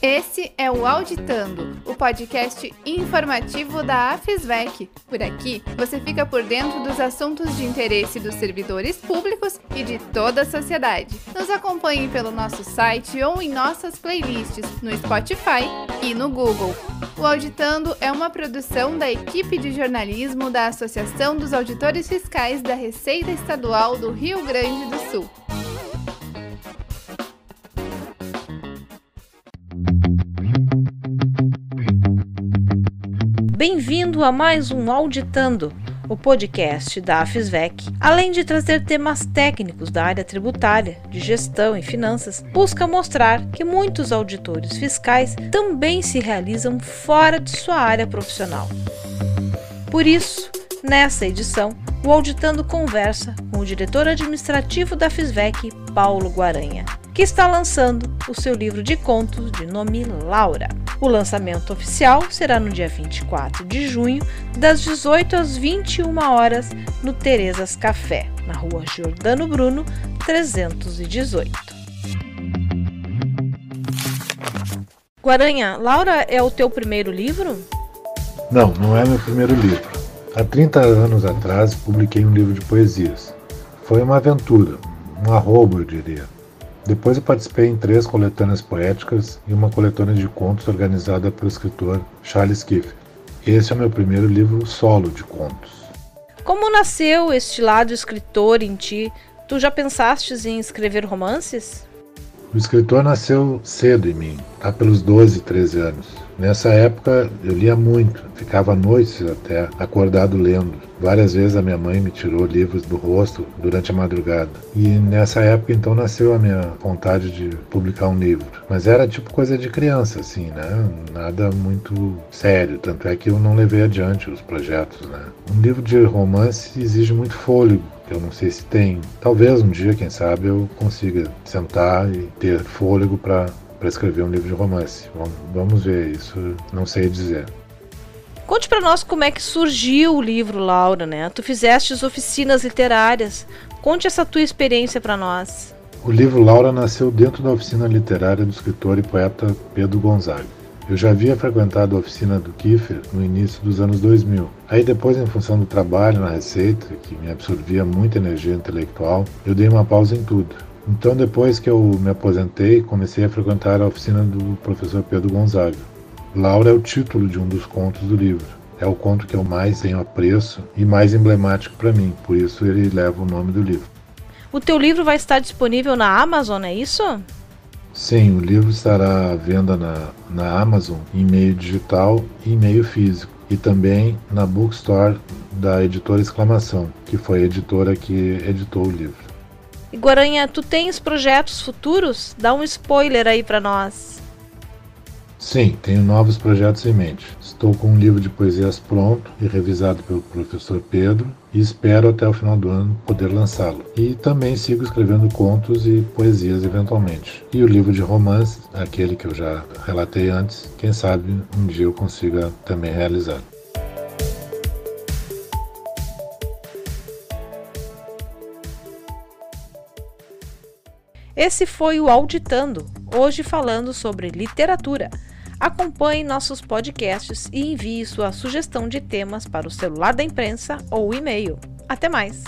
Esse é o Auditando, o podcast informativo da AFISVEC. Por aqui, você fica por dentro dos assuntos de interesse dos servidores públicos e de toda a sociedade. Nos acompanhe pelo nosso site ou em nossas playlists no Spotify e no Google. O Auditando é uma produção da equipe de jornalismo da Associação dos Auditores Fiscais da Receita Estadual do Rio Grande do Sul. Bem-vindo a mais um Auditando, o podcast da AFISVEC. Além de trazer temas técnicos da área tributária, de gestão e finanças, busca mostrar que muitos auditores fiscais também se realizam fora de sua área profissional. Por isso, nessa edição, o Auditando conversa com o diretor administrativo da FISVEC, Paulo Guaranha, que está lançando o seu livro de contos de nome Laura. O lançamento oficial será no dia 24 de junho, das 18 às 21 horas, no Terezas Café, na rua Giordano Bruno, 318. Guaranha, Laura é o teu primeiro livro? Não, não é meu primeiro livro. Há 30 anos atrás publiquei um livro de poesias. Foi uma aventura, um arrobo, eu diria. Depois eu participei em três coletâneas poéticas e uma coletânea de contos organizada pelo escritor Charles Kiefer. Esse é o meu primeiro livro solo de contos. Como nasceu este lado escritor em ti? Tu já pensaste em escrever romances? O escritor nasceu cedo em mim, há pelos 12, 13 anos. Nessa época eu lia muito, ficava noites até acordado lendo. Várias vezes a minha mãe me tirou livros do rosto durante a madrugada. E nessa época então nasceu a minha vontade de publicar um livro. Mas era tipo coisa de criança, assim, né? Nada muito sério. Tanto é que eu não levei adiante os projetos, né? Um livro de romance exige muito fôlego. Eu não sei se tem. Talvez um dia, quem sabe, eu consiga sentar e ter fôlego para para escrever um livro de romance. Vamos ver, isso não sei dizer. Conte para nós como é que surgiu o livro, Laura, né? Tu fizeste oficinas literárias. Conte essa tua experiência para nós. O livro Laura nasceu dentro da oficina literária do escritor e poeta Pedro Gonzaga. Eu já havia frequentado a oficina do Kiefer no início dos anos 2000. Aí depois, em função do trabalho na Receita, que me absorvia muita energia intelectual, eu dei uma pausa em tudo. Então, depois que eu me aposentei, comecei a frequentar a oficina do professor Pedro Gonzaga. Laura é o título de um dos contos do livro. É o conto que eu mais tenho apreço e mais emblemático para mim, por isso ele leva o nome do livro. O teu livro vai estar disponível na Amazon, é isso? Sim, o livro estará à venda na, na Amazon em meio digital e em meio físico, e também na Bookstore da editora Exclamação, que foi a editora que editou o livro. E Guaranha, tu tens projetos futuros? Dá um spoiler aí para nós. Sim, tenho novos projetos em mente. Estou com um livro de poesias pronto e revisado pelo professor Pedro e espero até o final do ano poder lançá-lo. E também sigo escrevendo contos e poesias eventualmente. E o livro de romances, aquele que eu já relatei antes, quem sabe um dia eu consiga também realizar. Esse foi o Auditando, hoje falando sobre literatura. Acompanhe nossos podcasts e envie sua sugestão de temas para o celular da imprensa ou e-mail. Até mais!